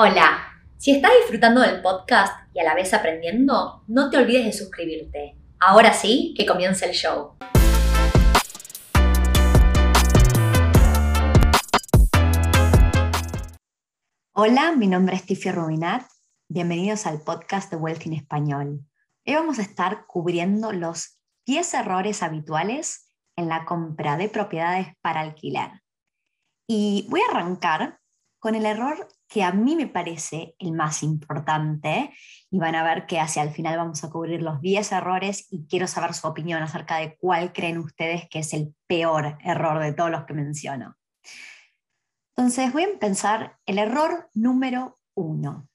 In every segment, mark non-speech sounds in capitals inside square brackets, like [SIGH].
Hola, si estás disfrutando del podcast y a la vez aprendiendo, no te olvides de suscribirte. Ahora sí, que comience el show. Hola, mi nombre es Tiffy Rubinat. Bienvenidos al podcast de Wealth Español. Hoy vamos a estar cubriendo los 10 errores habituales en la compra de propiedades para alquilar. Y voy a arrancar con el error que a mí me parece el más importante, y van a ver que hacia el final vamos a cubrir los 10 errores y quiero saber su opinión acerca de cuál creen ustedes que es el peor error de todos los que menciono. Entonces voy a pensar el error número uno.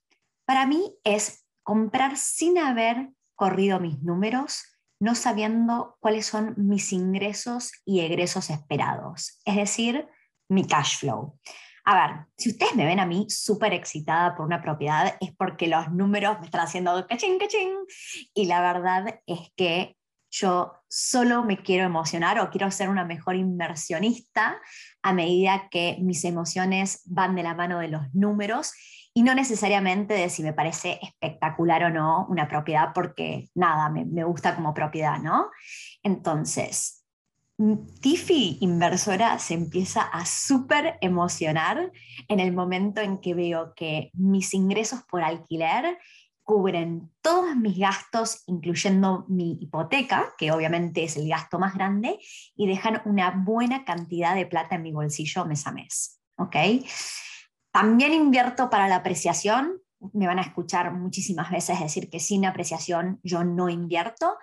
Para mí es comprar sin haber corrido mis números, no sabiendo cuáles son mis ingresos y egresos esperados, es decir, mi cash flow. A ver, si ustedes me ven a mí súper excitada por una propiedad, es porque los números me están haciendo cachín, cachín. Y la verdad es que yo solo me quiero emocionar o quiero ser una mejor inversionista a medida que mis emociones van de la mano de los números y no necesariamente de si me parece espectacular o no una propiedad, porque nada, me, me gusta como propiedad, ¿no? Entonces, Tiffy inversora se empieza a súper emocionar en el momento en que veo que mis ingresos por alquiler cubren todos mis gastos, incluyendo mi hipoteca, que obviamente es el gasto más grande, y dejan una buena cantidad de plata en mi bolsillo mes a mes. ¿ok? También invierto para la apreciación. Me van a escuchar muchísimas veces decir que sin apreciación yo no invierto,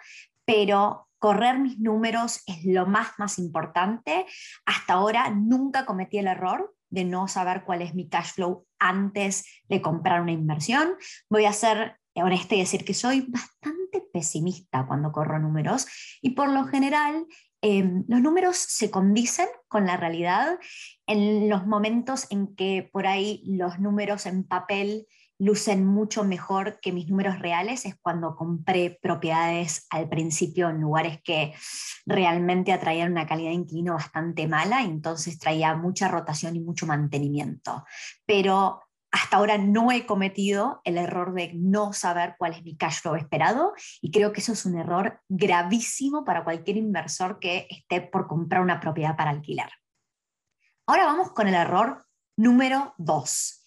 pero correr mis números es lo más, más importante. Hasta ahora nunca cometí el error de no saber cuál es mi cash flow antes de comprar una inversión. Voy a ser honesta y decir que soy bastante pesimista cuando corro números y por lo general em, los números se condicen con la realidad en los momentos en que por ahí los números en papel lucen mucho mejor que mis números reales es cuando compré propiedades al principio en lugares que realmente atraían una calidad de inquilino bastante mala, entonces traía mucha rotación y mucho mantenimiento. Pero hasta ahora no he cometido el error de no saber cuál es mi cash flow esperado y creo que eso es un error gravísimo para cualquier inversor que esté por comprar una propiedad para alquilar. Ahora vamos con el error número dos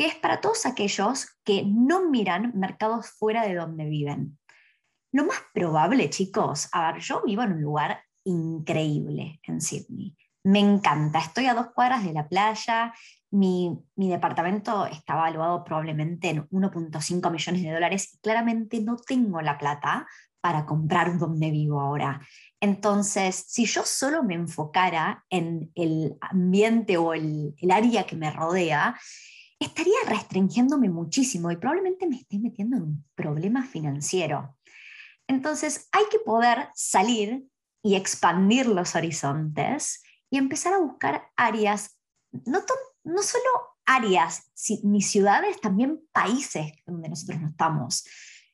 que es para todos aquellos que no miran mercados fuera de donde viven. Lo más probable, chicos, a ver, yo vivo en un lugar increíble en Sydney. Me encanta, estoy a dos cuadras de la playa, mi, mi departamento está evaluado probablemente en 1.5 millones de dólares claramente no tengo la plata para comprar donde vivo ahora. Entonces, si yo solo me enfocara en el ambiente o el, el área que me rodea, estaría restringiéndome muchísimo y probablemente me esté metiendo en un problema financiero. Entonces hay que poder salir y expandir los horizontes y empezar a buscar áreas, no, no solo áreas ni ciudades, también países donde nosotros no estamos.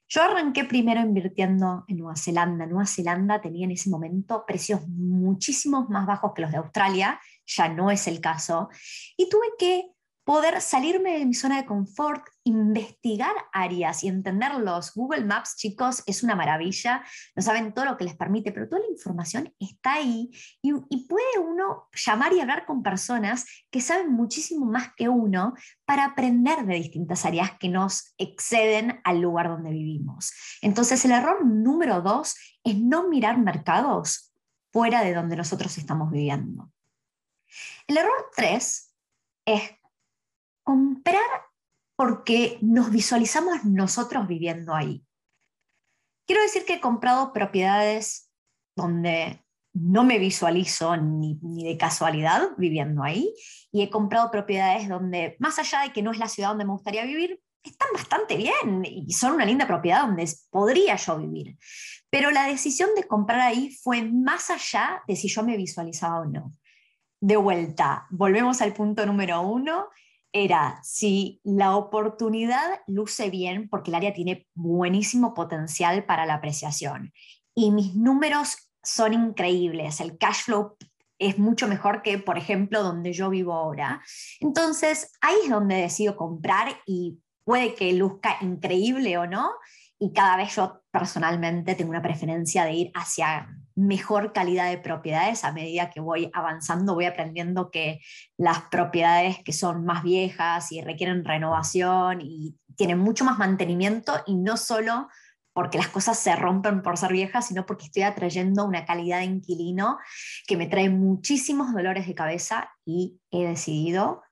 Yo arranqué primero invirtiendo en Nueva Zelanda. Nueva Zelanda tenía en ese momento precios muchísimos más bajos que los de Australia, ya no es el caso, y tuve que poder salirme de mi zona de confort, investigar áreas y entenderlos. Google Maps, chicos, es una maravilla, no saben todo lo que les permite, pero toda la información está ahí y, puede uno llamar y hablar con personas que saben muchísimo más que uno para aprender de distintas áreas que nos exceden al lugar donde vivimos. Entonces, el error número dos es no mirar mercados fuera de donde nosotros estamos viviendo. El error tres es comprar porque nos visualizamos nosotros viviendo ahí. Quiero decir que he comprado propiedades donde no me visualizo ni, de casualidad viviendo ahí y he comprado propiedades donde, más allá de que no es la ciudad donde me gustaría vivir, están bastante bien y son una linda propiedad donde podría yo vivir. Pero la decisión de comprar ahí fue más allá de si yo me visualizaba o no. De vuelta, volvemos al punto número uno era si la oportunidad luce bien porque el área tiene buenísimo potencial para la apreciación y mis números son increíbles, el cash flow es mucho mejor que, por ejemplo, donde yo vivo ahora. Entonces, ahí es donde decido comprar y puede que luzca increíble o no, y cada vez yo personalmente tengo una preferencia de ir hacia mejor calidad de propiedades a medida que voy avanzando, voy aprendiendo que las propiedades que son más viejas y requieren renovación y tienen mucho más mantenimiento y no solo porque las cosas se rompen por ser viejas, sino porque estoy atrayendo una calidad de inquilino que me trae muchísimos dolores de cabeza y he decidido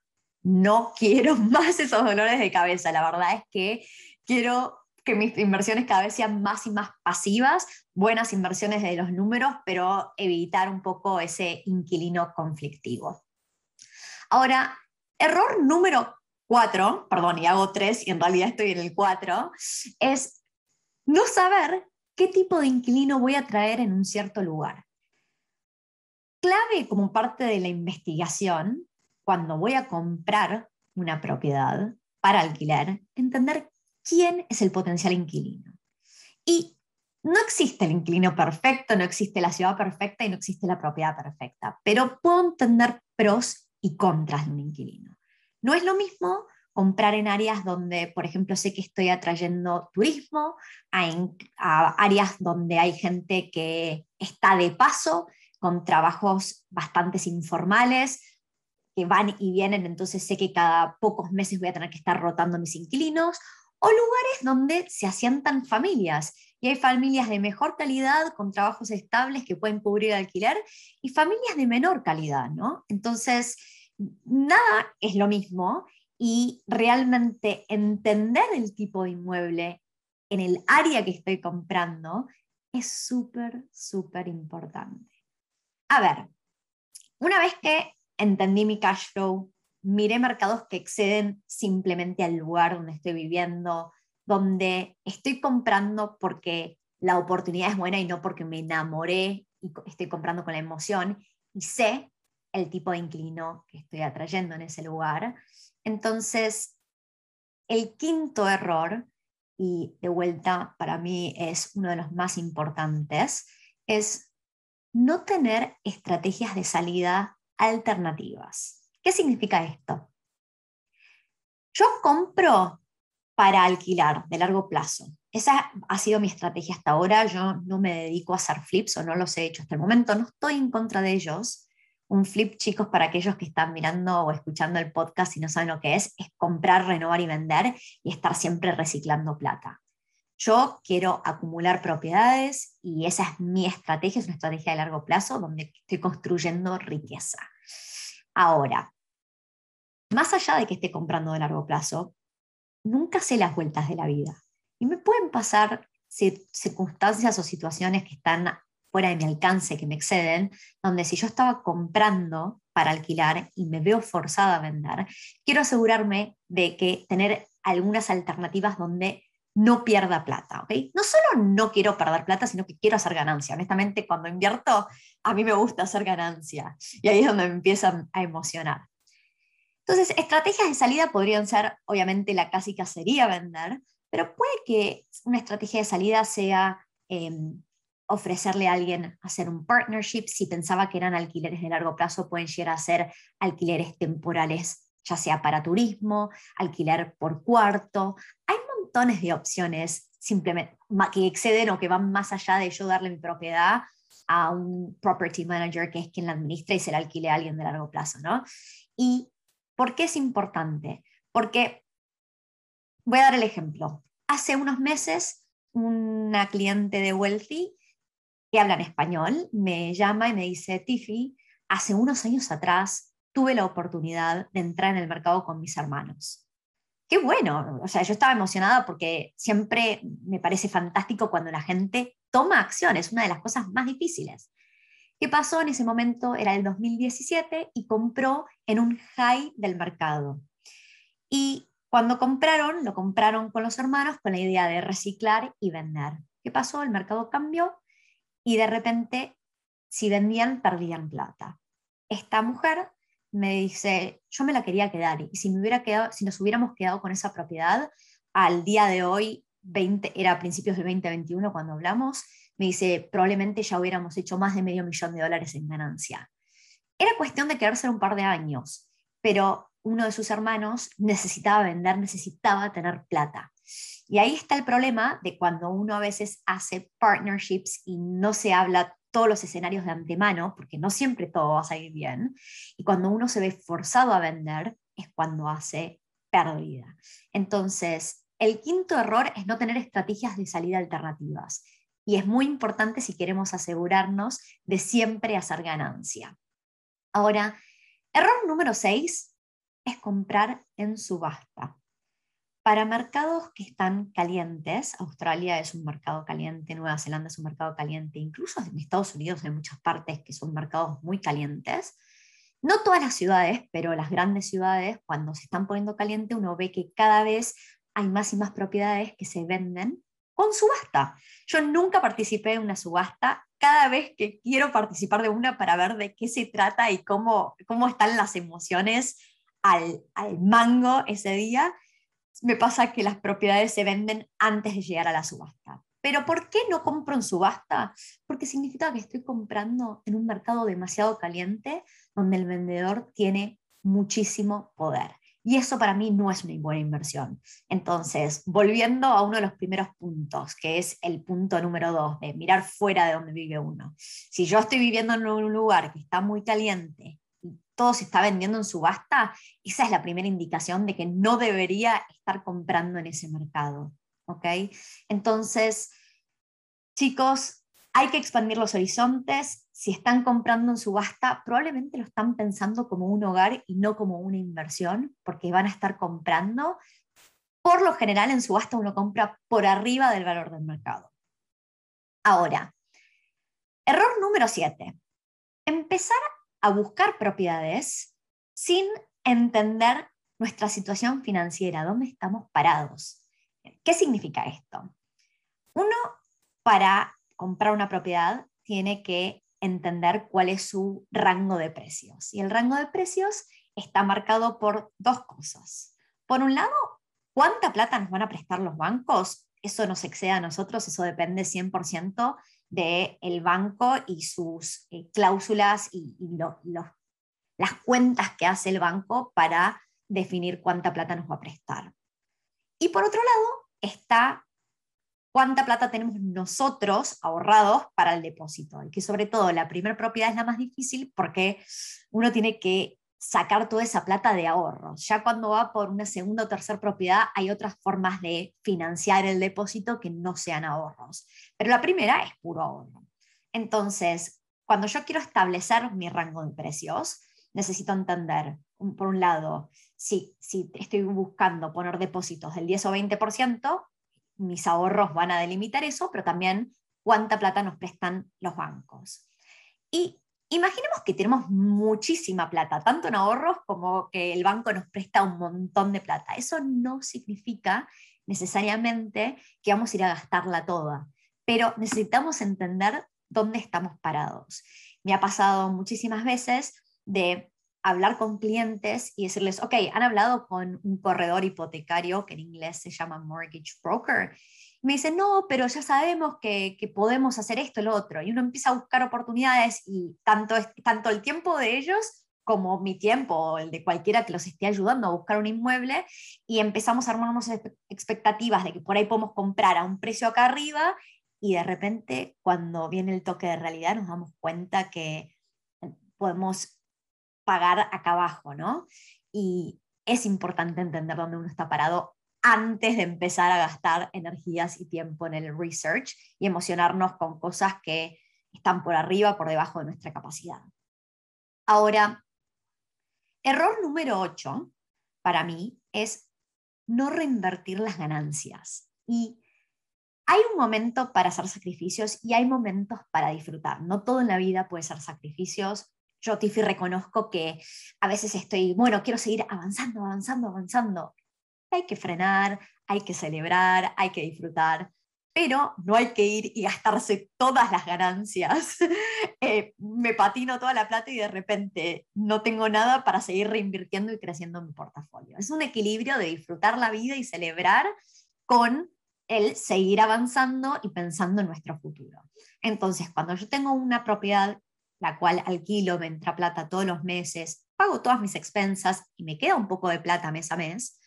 no quiero [LAUGHS] más esos dolores de cabeza. La verdad es que quiero que mis inversiones cada vez sean más y más pasivas, buenas inversiones de los números, pero evitar un poco ese inquilino conflictivo. Ahora, error número cuatro, perdón, y hago tres y en realidad estoy en el cuatro, es no saber qué tipo de inquilino voy a traer en un cierto lugar. Clave como parte de la investigación, cuando voy a comprar una propiedad para alquiler, entender quién es el potencial inquilino. Y no existe el inquilino perfecto, no existe la ciudad perfecta y no existe la propiedad perfecta, pero puedo entender pros y contras de un inquilino. No es lo mismo comprar en áreas donde, por ejemplo, sé que estoy atrayendo turismo, a, áreas donde hay gente que está de paso, con trabajos bastante informales, que van y vienen, entonces sé que cada pocos meses voy a tener que estar rotando mis inquilinos, o lugares donde se asientan familias y hay familias de mejor calidad con trabajos estables que pueden cubrir el alquiler y familias de menor calidad, ¿no? Entonces, nada es lo mismo y realmente entender el tipo de inmueble en el área que estoy comprando es súper, súper importante. A ver, una vez que entendí mi cash flow, miré mercados que exceden simplemente al lugar donde estoy viviendo, donde estoy comprando porque la oportunidad es buena y no porque me enamoré y estoy comprando con la emoción y sé el tipo de inclino que estoy atrayendo en ese lugar. Entonces, el quinto error, y de vuelta para mí es uno de los más importantes, es no tener estrategias de salida alternativas. ¿Qué significa esto? Yo compro para alquilar de largo plazo. Esa ha sido mi estrategia hasta ahora. Yo no me dedico a hacer flips o no los he hecho hasta el momento. No estoy en contra de ellos. Un flip, chicos, para aquellos que están mirando o escuchando el podcast y no saben lo que es, es comprar, renovar y vender y estar siempre reciclando plata. Yo quiero acumular propiedades y esa es mi estrategia, es una estrategia de largo plazo donde estoy construyendo riqueza. Ahora, más allá de que esté comprando de largo plazo, nunca sé las vueltas de la vida. Y me pueden pasar circunstancias o situaciones que están fuera de mi alcance, que me exceden, donde si yo estaba comprando para alquilar y me veo forzada a vender, quiero asegurarme de que tener algunas alternativas donde no pierda plata, ¿ok? No solo no quiero perder plata, sino que quiero hacer ganancia. Honestamente, cuando invierto, a mí me gusta hacer ganancia. Y ahí es donde me empiezan a emocionar. Entonces, estrategias de salida podrían ser, obviamente, la clásica sería vender, pero puede que una estrategia de salida sea em, ofrecerle a alguien hacer un partnership. Si pensaba que eran alquileres de largo plazo, pueden llegar a ser alquileres temporales, ya sea para turismo, alquiler por cuarto. Hay montones de opciones simplemente que exceden o que van más allá de yo darle mi propiedad a un property manager que es quien la administra y se la alquile a alguien de largo plazo, ¿no? Y ¿Por qué es importante? Porque voy a dar el ejemplo. Hace unos meses, una cliente de Wealthy que habla en español me llama y me dice, Tiffy, hace unos años atrás tuve la oportunidad de entrar en el mercado con mis hermanos. Qué bueno, o sea, yo estaba emocionada porque siempre me parece fantástico cuando la gente toma acción, es una de las cosas más difíciles. ¿Qué pasó en ese momento? Era el 2017 y compró en un high del mercado. Y cuando compraron, lo compraron con los hermanos con la idea de reciclar y vender. ¿Qué pasó? El mercado cambió y de repente, si vendían, perdían plata. Esta mujer me dice, yo me la quería quedar y si, me hubiera quedado, si nos hubiéramos quedado con esa propiedad, al día de hoy, 20, era a principios del 2021 cuando hablamos, me dice, probablemente ya hubiéramos hecho más de medio millón de dólares en ganancia. Era cuestión de quedarse un par de años, pero uno de sus hermanos necesitaba vender, necesitaba tener plata. Y ahí está el problema de cuando uno a veces hace partnerships y no se habla todos los escenarios de antemano, porque no siempre todo va a salir bien, y cuando uno se ve forzado a vender es cuando hace pérdida. Entonces, el quinto error es no tener estrategias de salida alternativas. Y es muy importante si queremos asegurarnos de siempre hacer ganancia. Ahora, error número seis es comprar en subasta. Para mercados que están calientes, Australia es un mercado caliente, Nueva Zelanda es un mercado caliente, incluso en Estados Unidos hay muchas partes que son mercados muy calientes. No todas las ciudades, pero las grandes ciudades, cuando se están poniendo caliente, uno ve que cada vez hay más y más propiedades que se venden con subasta. Yo nunca participé en una subasta. Cada vez que quiero participar de una para ver de qué se trata y cómo, cómo están las emociones al, al mango ese día, me pasa que las propiedades se venden antes de llegar a la subasta. Pero ¿por qué no compro en subasta? Porque significa que estoy comprando en un mercado demasiado caliente donde el vendedor tiene muchísimo poder. Y eso para mí no es una buena inversión. Entonces, volviendo a uno de los primeros puntos, que es el punto número dos, de mirar fuera de donde vive uno. Si yo estoy viviendo en un lugar que está muy caliente y todo se está vendiendo en subasta, esa es la primera indicación de que no debería estar comprando en ese mercado. ¿Ok? Entonces, chicos, hay que expandir los horizontes. Si están comprando en subasta, probablemente lo están pensando como un hogar y no como una inversión, porque van a estar comprando. Por lo general, en subasta uno compra por arriba del valor del mercado. Ahora, error número 7. Empezar a buscar propiedades sin entender nuestra situación financiera, dónde estamos parados. ¿Qué significa esto? Uno, para comprar una propiedad tiene que entender cuál es su rango de precios. Y el rango de precios está marcado por dos cosas. Por un lado, ¿cuánta plata nos van a prestar los bancos? Eso nos excede a nosotros, eso depende 100% del banco y sus eh, cláusulas y, las cuentas que hace el banco para definir cuánta plata nos va a prestar. Y por otro lado, está cuánta plata tenemos nosotros ahorrados para el depósito. Y que sobre todo la primera propiedad es la más difícil porque uno tiene que sacar toda esa plata de ahorros. Ya cuando va por una segunda o tercera propiedad hay otras formas de financiar el depósito que no sean ahorros. Pero la primera es puro ahorro. Entonces, cuando yo quiero establecer mi rango de precios, necesito entender, por un lado, si, si estoy buscando poner depósitos del 10 o 20%, mis ahorros van a delimitar eso, pero también cuánta plata nos prestan los bancos. Y imaginemos que tenemos muchísima plata, tanto en ahorros como que el banco nos presta un montón de plata. Eso no significa necesariamente que vamos a ir a gastarla toda, pero necesitamos entender dónde estamos parados. Me ha pasado muchísimas veces de hablar con clientes y decirles, ok, han hablado con un corredor hipotecario que en inglés se llama mortgage broker. me dicen, no, pero ya sabemos que, que, podemos hacer esto lo otro. Y uno empieza a buscar oportunidades y tanto, tanto el tiempo de ellos como mi tiempo o el de cualquiera que los esté ayudando a buscar un inmueble y empezamos a armarnos expectativas de que por ahí podemos comprar a un precio acá arriba y de repente cuando viene el toque de realidad nos damos cuenta que podemos pagar acá abajo, ¿no? Y es importante entender dónde uno está parado antes de empezar a gastar energías y tiempo en el research y emocionarnos con cosas que están por arriba, por debajo de nuestra capacidad. Ahora, error número 8 para mí es no reinvertir las ganancias. Y hay un momento para hacer sacrificios y hay momentos para disfrutar. No todo en la vida puede ser sacrificios yo, Tiffy, reconozco que a veces estoy, bueno, quiero seguir avanzando, avanzando, avanzando. Hay que frenar, hay que celebrar, hay que disfrutar, pero no hay que ir y gastarse todas las ganancias. [LAUGHS] Eh, me patino toda la plata y de repente no tengo nada para seguir reinvirtiendo y creciendo mi portafolio. Es un equilibrio de disfrutar la vida y celebrar con el seguir avanzando y pensando en nuestro futuro. Entonces, cuando yo tengo una propiedad la cual alquilo, me entra plata todos los meses, pago todas mis expensas y me queda un poco de plata mes a mes,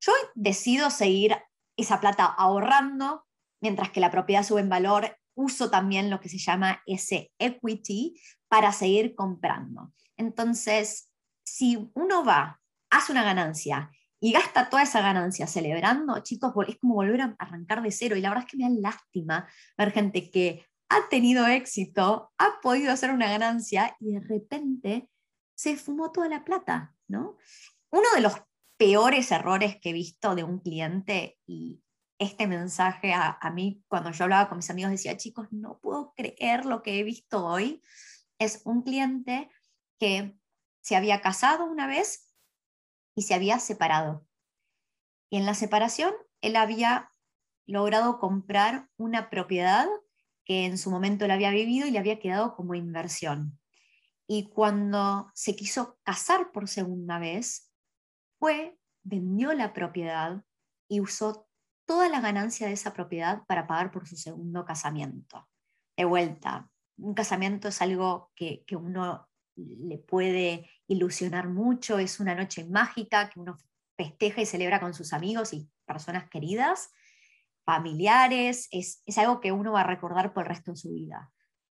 yo decido seguir esa plata ahorrando mientras que la propiedad sube en valor, uso también lo que se llama ese equity para seguir comprando. Entonces, si uno va, hace una ganancia y gasta toda esa ganancia celebrando, chicos, es como volver a arrancar de cero. Y la verdad es que me da lástima ver gente que ha tenido éxito, ha podido hacer una ganancia y de repente se fumó toda la plata, ¿no? Uno de los peores errores que he visto de un cliente y este mensaje a, mí cuando yo hablaba con mis amigos decía, chicos, no puedo creer lo que he visto hoy, es un cliente que se había casado una vez y se había separado. Y en la separación él había logrado comprar una propiedad que en su momento él había vivido y le había quedado como inversión. Y cuando se quiso casar por segunda vez, fue, vendió la propiedad y usó toda la ganancia de esa propiedad para pagar por su segundo casamiento. De vuelta, un casamiento es algo que, que uno le puede ilusionar mucho, es una noche mágica que uno festeja y celebra con sus amigos y personas queridas, familiares, es, es algo que uno va a recordar por el resto de su vida.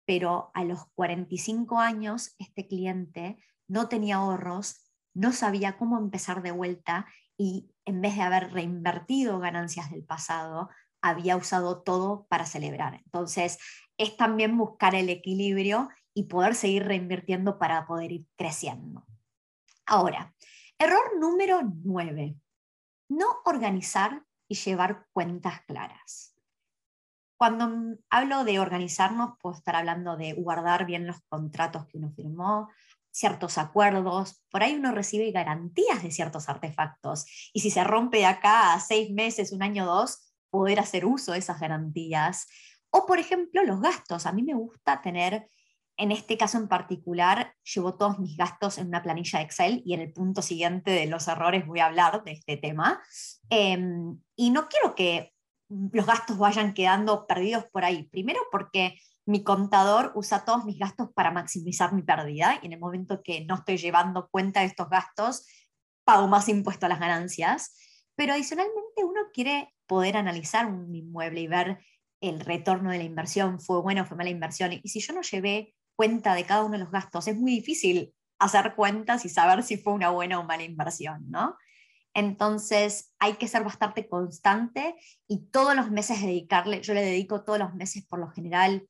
Pero a los 45 años, este cliente no tenía ahorros, no sabía cómo empezar de vuelta y en vez de haber reinvertido ganancias del pasado, había usado todo para celebrar. Entonces, es también buscar el equilibrio y poder seguir reinvirtiendo para poder ir creciendo. Ahora, error número nueve, no organizar y llevar cuentas claras. Cuando hablo de organizarnos, puedo estar hablando de guardar bien los contratos que uno firmó, ciertos acuerdos, por ahí uno recibe garantías de ciertos artefactos y si se rompe de acá a seis meses, un año, dos, poder hacer uso de esas garantías. O por ejemplo, los gastos. A mí me gusta tener, en este caso en particular, llevo todos mis gastos en una planilla de Excel y en el punto siguiente de los errores voy a hablar de este tema. Em, y no quiero que los gastos vayan quedando perdidos por ahí. Primero porque mi contador usa todos mis gastos para maximizar mi pérdida y en el momento que no estoy llevando cuenta de estos gastos, pago más impuesto a las ganancias. Pero adicionalmente uno quiere poder analizar un inmueble y ver el retorno de la inversión, fue buena o fue mala inversión. Y si yo no llevé cuenta de cada uno de los gastos, es muy difícil hacer cuentas y saber si fue una buena o mala inversión, ¿no? Entonces hay que ser bastante constante y todos los meses dedicarle, yo le dedico todos los meses por lo general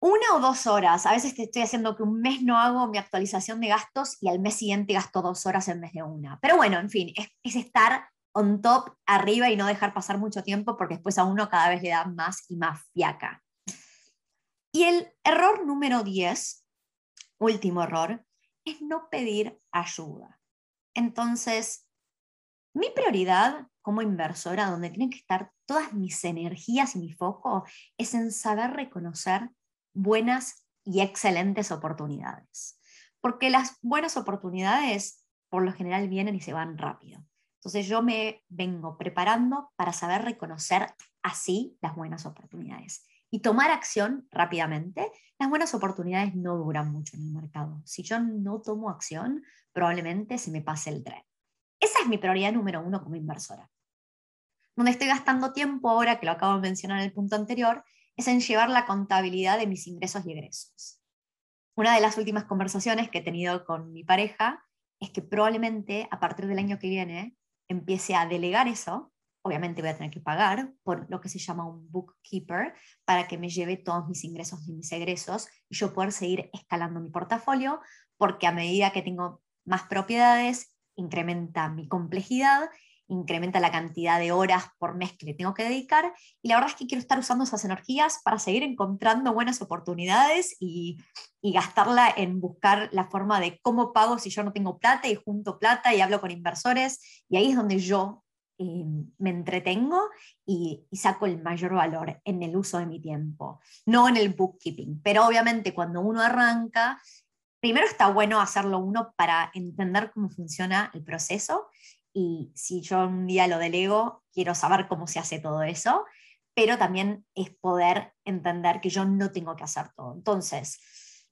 una o dos horas. A veces te estoy haciendo que un mes no hago mi actualización de gastos y al mes siguiente gasto dos horas en vez de una. Pero bueno, en fin, es, estar on top, arriba y no dejar pasar mucho tiempo porque después a uno cada vez le da más y más fiaca. Y el error número 10, último error, es no pedir ayuda. Entonces, mi prioridad como inversora, donde tienen que estar todas mis energías y mi foco, es en saber reconocer buenas y excelentes oportunidades. Porque las buenas oportunidades por lo general vienen y se van rápido. Entonces yo me vengo preparando para saber reconocer así las buenas oportunidades y tomar acción rápidamente. Las buenas oportunidades no duran mucho en el mercado. Si yo no tomo acción, probablemente se me pase el tren. Esa es mi prioridad número uno como inversora. Donde estoy gastando tiempo ahora, que lo acabo de mencionar en el punto anterior, es en llevar la contabilidad de mis ingresos y egresos. Una de las últimas conversaciones que he tenido con mi pareja es que probablemente a partir del año que viene empiece a delegar eso. Obviamente voy a tener que pagar por lo que se llama un bookkeeper para que me lleve todos mis ingresos y mis egresos y yo poder seguir escalando mi portafolio, porque a medida que tengo más propiedades, incrementa mi complejidad incrementa la cantidad de horas por mes que le tengo que dedicar. Y la verdad es que quiero estar usando esas energías para seguir encontrando buenas oportunidades y, gastarla en buscar la forma de cómo pago si yo no tengo plata y junto plata y hablo con inversores. Y ahí es donde yo eh, me entretengo y, y, saco el mayor valor en el uso de mi tiempo, no en el bookkeeping. Pero obviamente cuando uno arranca, primero está bueno hacerlo uno para entender cómo funciona el proceso y si yo un día lo delego, quiero saber cómo se hace todo eso. pero también es poder entender que yo no tengo que hacer todo. Entonces,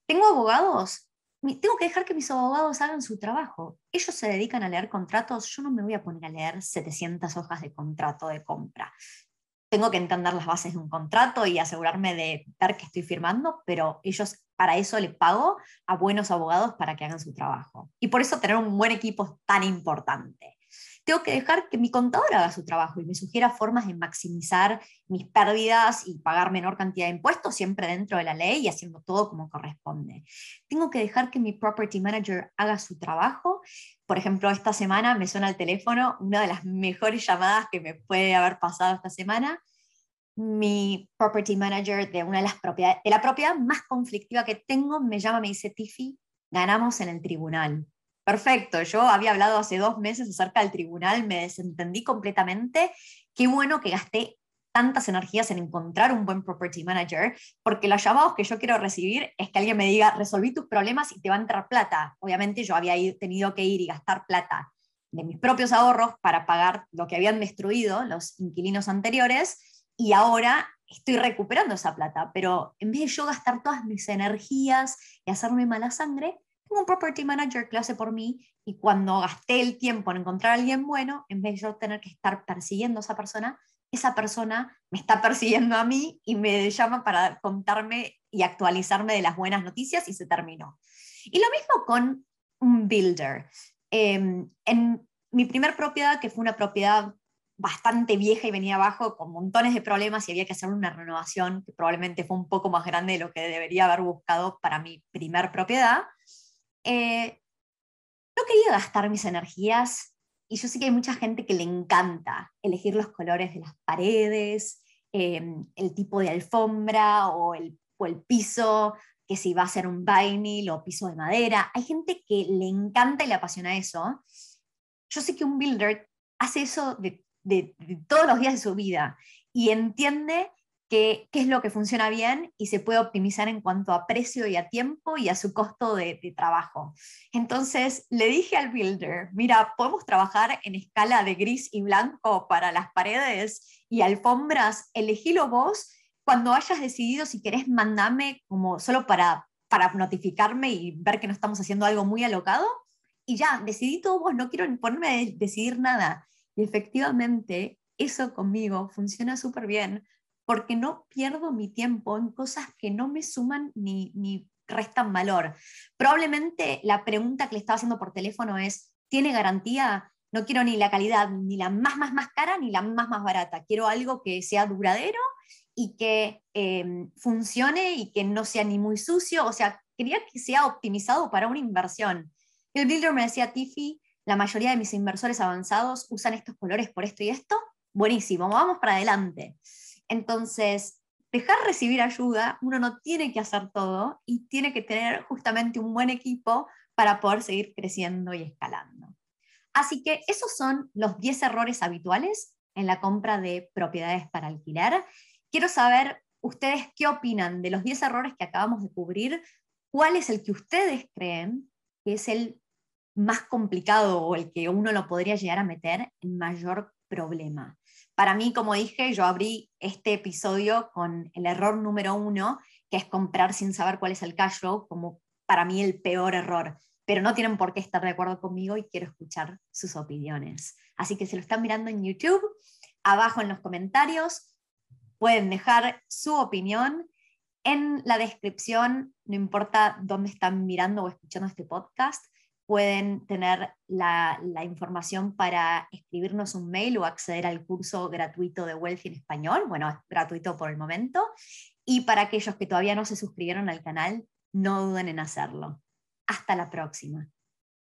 ¿tengo abogados? Tengo que dejar que mis abogados hagan su trabajo. Ellos se dedican a leer contratos, yo no me voy a poner a leer 700 hojas de contrato de compra. Tengo que entender las bases de un contrato y asegurarme de ver que estoy firmando, pero ellos para eso le pago a buenos abogados para que hagan su trabajo. Y por eso tener un buen equipo es tan importante tengo que dejar que mi contador haga su trabajo y me sugiera formas de maximizar mis pérdidas y pagar menor cantidad de impuestos, siempre dentro de la ley y haciendo todo como corresponde. Tengo que dejar que mi property manager haga su trabajo. Por ejemplo, esta semana me suena el teléfono, una de las mejores llamadas que me puede haber pasado esta semana. Mi property manager de una de las propiedades, de la propiedad más conflictiva que tengo, me llama, me dice, Tiffy, ganamos en el tribunal perfecto, yo había hablado hace dos meses acerca del tribunal, me desentendí completamente, qué bueno que gasté tantas energías en encontrar un buen property manager, porque los llamados que yo quiero recibir es que alguien me diga, resolví tus problemas y te va a entrar plata. Obviamente yo había tenido que ir y gastar plata de mis propios ahorros para pagar lo que habían destruido los inquilinos anteriores y ahora estoy recuperando esa plata, pero en vez de yo gastar todas mis energías y hacerme mala sangre, tengo un property manager que lo hace por mí y cuando gasté el tiempo en encontrar a alguien bueno, en vez de yo tener que estar persiguiendo a esa persona, esa persona me está persiguiendo a mí y me llama para contarme y actualizarme de las buenas noticias y se terminó. Y lo mismo con un builder. Em, en mi primer propiedad, que fue una propiedad bastante vieja y venía abajo con montones de problemas y había que hacer una renovación que probablemente fue un poco más grande de lo que debería haber buscado para mi primer propiedad, eh, no quería gastar mis energías y yo sé que hay mucha gente que le encanta elegir los colores de las paredes, em, el tipo de alfombra o el, el piso, que si va a ser un vinyl o piso de madera. Hay gente que le encanta y le apasiona eso. Yo sé que un builder hace eso de, de todos los días de su vida y entiende qué, es lo que funciona bien y se puede optimizar en cuanto a precio y a tiempo y a su costo de, trabajo. Entonces le dije al builder, mira, podemos trabajar en escala de gris y blanco para las paredes y alfombras, elegílo vos. Cuando hayas decidido si querés, mandame como solo para, para notificarme y ver que no estamos haciendo algo muy alocado. Y ya, decidí todo vos, no quiero ponerme a decidir nada. Y efectivamente, eso conmigo funciona súper bien, porque no pierdo mi tiempo en cosas que no me suman ni, ni restan valor. Probablemente la pregunta que le estaba haciendo por teléfono es, ¿tiene garantía? No quiero ni la calidad, ni la más, más, más cara, ni la más, más barata. Quiero algo que sea duradero y que em, funcione y que no sea ni muy sucio. O sea, quería que sea optimizado para una inversión. El builder me decía, Tiffy, la mayoría de mis inversores avanzados usan estos colores por esto y esto. Buenísimo, vamos para adelante. Entonces, dejar recibir ayuda, uno no tiene que hacer todo y tiene que tener justamente un buen equipo para poder seguir creciendo y escalando. Así que esos son los 10 errores habituales en la compra de propiedades para alquilar. Quiero saber ustedes qué opinan de los 10 errores que acabamos de cubrir, cuál es el que ustedes creen que es el más complicado o el que uno lo podría llegar a meter en mayor problema. Para mí, como dije, yo abrí este episodio con el error número uno, que es comprar sin saber cuál es el cash como para mí el peor error. Pero no tienen por qué estar de acuerdo conmigo y quiero escuchar sus opiniones. Así que si lo están mirando en YouTube, abajo en los comentarios pueden dejar su opinión. En la descripción, no importa dónde están mirando o escuchando este podcast, pueden tener la, información para escribirnos un mail o acceder al curso gratuito de Wealthy en español. Bueno, es gratuito por el momento. Y para aquellos que todavía no se suscribieron al canal, no duden en hacerlo. Hasta la próxima.